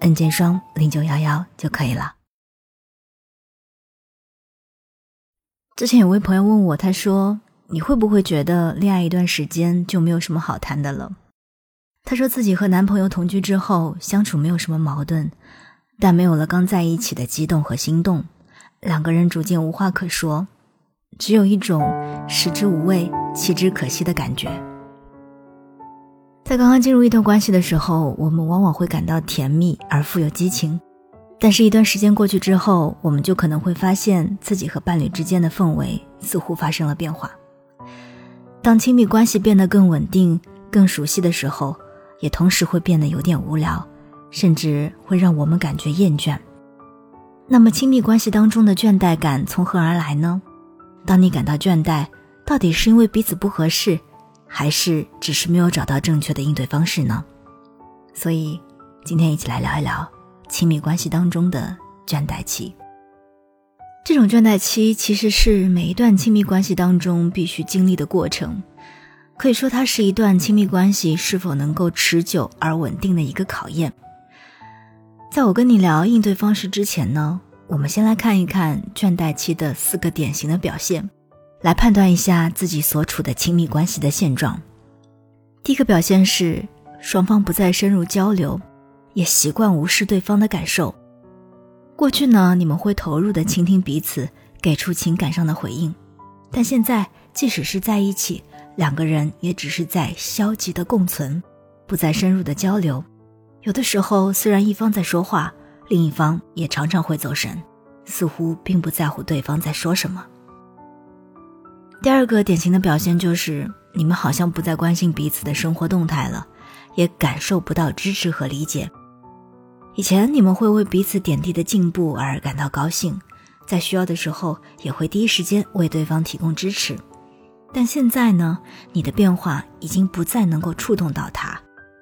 N 键双零九幺幺就可以了。之前有位朋友问我，他说：“你会不会觉得恋爱一段时间就没有什么好谈的了？”他说自己和男朋友同居之后，相处没有什么矛盾，但没有了刚在一起的激动和心动，两个人逐渐无话可说，只有一种食之无味，弃之可惜的感觉。在刚刚进入一段关系的时候，我们往往会感到甜蜜而富有激情，但是，一段时间过去之后，我们就可能会发现自己和伴侣之间的氛围似乎发生了变化。当亲密关系变得更稳定、更熟悉的时候，也同时会变得有点无聊，甚至会让我们感觉厌倦。那么，亲密关系当中的倦怠感从何而来呢？当你感到倦怠，到底是因为彼此不合适？还是只是没有找到正确的应对方式呢？所以，今天一起来聊一聊亲密关系当中的倦怠期。这种倦怠期其实是每一段亲密关系当中必须经历的过程，可以说它是一段亲密关系是否能够持久而稳定的一个考验。在我跟你聊应对方式之前呢，我们先来看一看倦怠期的四个典型的表现。来判断一下自己所处的亲密关系的现状。第一个表现是双方不再深入交流，也习惯无视对方的感受。过去呢，你们会投入的倾听彼此，给出情感上的回应，但现在即使是在一起，两个人也只是在消极的共存，不再深入的交流。有的时候，虽然一方在说话，另一方也常常会走神，似乎并不在乎对方在说什么。第二个典型的表现就是，你们好像不再关心彼此的生活动态了，也感受不到支持和理解。以前你们会为彼此点滴的进步而感到高兴，在需要的时候也会第一时间为对方提供支持，但现在呢，你的变化已经不再能够触动到他，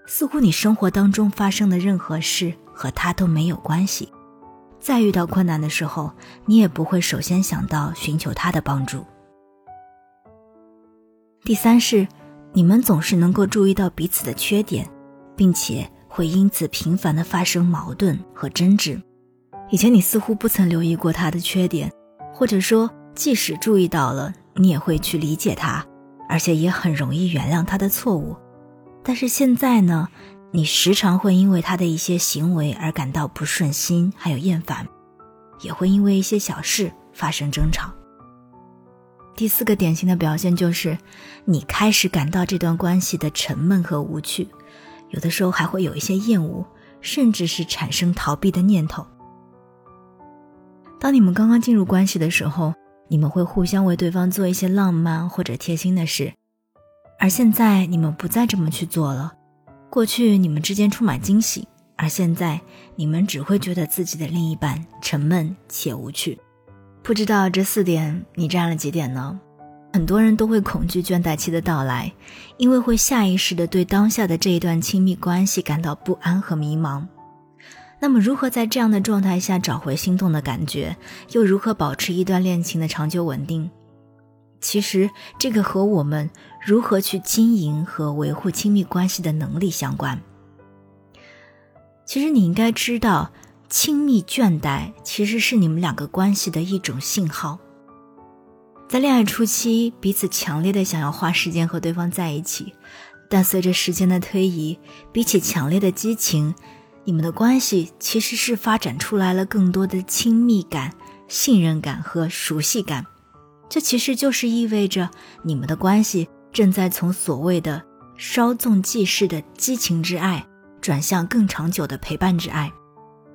似乎你生活当中发生的任何事和他都没有关系。再遇到困难的时候，你也不会首先想到寻求他的帮助。第三是，你们总是能够注意到彼此的缺点，并且会因此频繁的发生矛盾和争执。以前你似乎不曾留意过他的缺点，或者说即使注意到了，你也会去理解他，而且也很容易原谅他的错误。但是现在呢，你时常会因为他的一些行为而感到不顺心，还有厌烦，也会因为一些小事发生争吵。第四个典型的表现就是，你开始感到这段关系的沉闷和无趣，有的时候还会有一些厌恶，甚至是产生逃避的念头。当你们刚刚进入关系的时候，你们会互相为对方做一些浪漫或者贴心的事，而现在你们不再这么去做了。过去你们之间充满惊喜，而现在你们只会觉得自己的另一半沉闷且无趣。不知道这四点你占了几点呢？很多人都会恐惧倦怠期的到来，因为会下意识的对当下的这一段亲密关系感到不安和迷茫。那么，如何在这样的状态下找回心动的感觉，又如何保持一段恋情的长久稳定？其实，这个和我们如何去经营和维护亲密关系的能力相关。其实，你应该知道。亲密倦怠其实是你们两个关系的一种信号。在恋爱初期，彼此强烈的想要花时间和对方在一起，但随着时间的推移，比起强烈的激情，你们的关系其实是发展出来了更多的亲密感、信任感和熟悉感。这其实就是意味着你们的关系正在从所谓的稍纵即逝的激情之爱，转向更长久的陪伴之爱。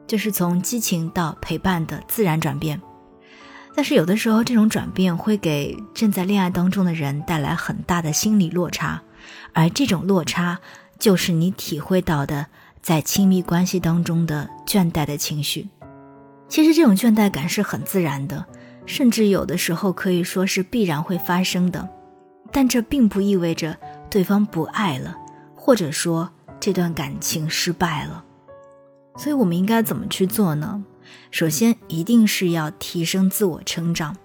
就是从激情到陪伴的自然转变，但是有的时候这种转变会给正在恋爱当中的人带来很大的心理落差，而这种落差就是你体会到的在亲密关系当中的倦怠的情绪。其实这种倦怠感是很自然的，甚至有的时候可以说是必然会发生的。但这并不意味着对方不爱了，或者说这段感情失败了。所以我们应该怎么去做呢？首先，一定是要提升自我成长，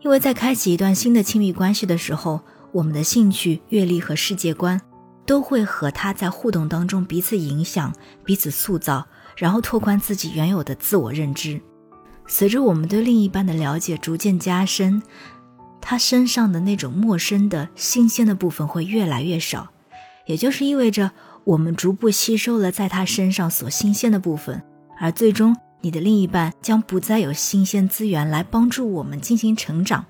因为在开启一段新的亲密关系的时候，我们的兴趣、阅历和世界观都会和他在互动当中彼此影响、彼此塑造。然后拓宽自己原有的自我认知，随着我们对另一半的了解逐渐加深，他身上的那种陌生的新鲜的部分会越来越少，也就是意味着我们逐步吸收了在他身上所新鲜的部分，而最终你的另一半将不再有新鲜资源来帮助我们进行成长，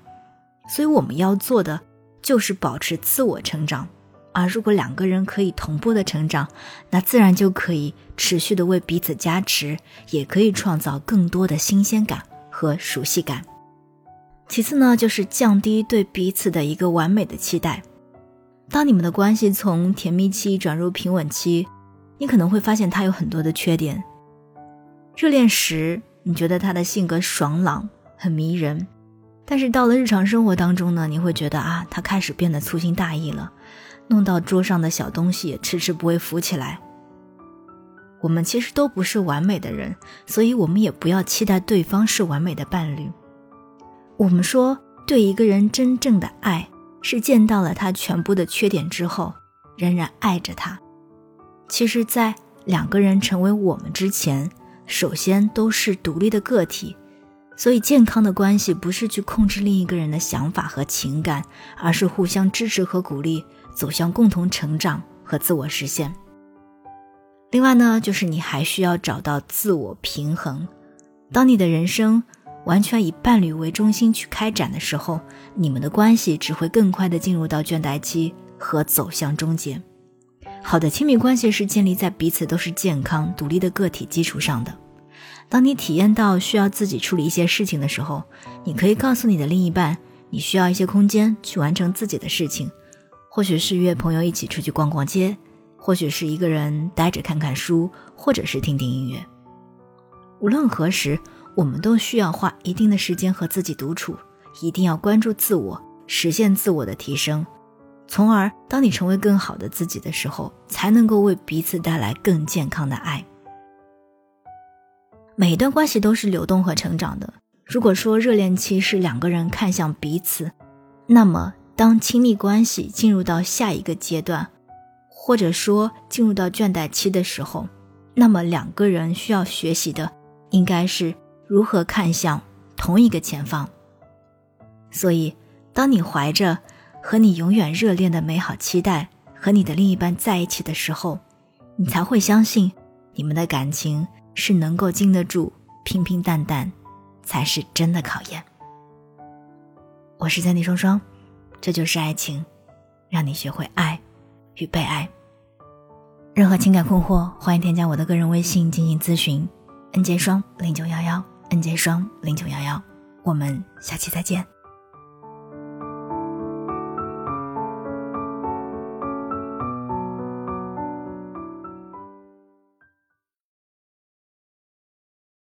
所以我们要做的就是保持自我成长。而如果两个人可以同步的成长，那自然就可以持续的为彼此加持，也可以创造更多的新鲜感和熟悉感。其次呢，就是降低对彼此的一个完美的期待。当你们的关系从甜蜜期转入平稳期，你可能会发现他有很多的缺点。热恋时，你觉得他的性格爽朗，很迷人，但是到了日常生活当中呢，你会觉得啊，他开始变得粗心大意了。弄到桌上的小东西也迟迟不会浮起来。我们其实都不是完美的人，所以我们也不要期待对方是完美的伴侣。我们说，对一个人真正的爱，是见到了他全部的缺点之后，仍然爱着他。其实，在两个人成为我们之前，首先都是独立的个体。所以，健康的关系不是去控制另一个人的想法和情感，而是互相支持和鼓励。走向共同成长和自我实现。另外呢，就是你还需要找到自我平衡。当你的人生完全以伴侣为中心去开展的时候，你们的关系只会更快的进入到倦怠期和走向终结。好的亲密关系是建立在彼此都是健康独立的个体基础上的。当你体验到需要自己处理一些事情的时候，你可以告诉你的另一半，你需要一些空间去完成自己的事情。或许是约朋友一起出去逛逛街，或许是一个人待着看看书，或者是听听音乐。无论何时，我们都需要花一定的时间和自己独处，一定要关注自我，实现自我的提升，从而当你成为更好的自己的时候，才能够为彼此带来更健康的爱。每一段关系都是流动和成长的。如果说热恋期是两个人看向彼此，那么。当亲密关系进入到下一个阶段，或者说进入到倦怠期的时候，那么两个人需要学习的应该是如何看向同一个前方。所以，当你怀着和你永远热恋的美好期待和你的另一半在一起的时候，你才会相信你们的感情是能够经得住平平淡淡，才是真的考验。我是三弟双双。这就是爱情，让你学会爱与被爱。任何情感困惑，欢迎添加我的个人微信进行咨询：n j 双零九幺幺 n j 双零九幺幺。我们下期再见。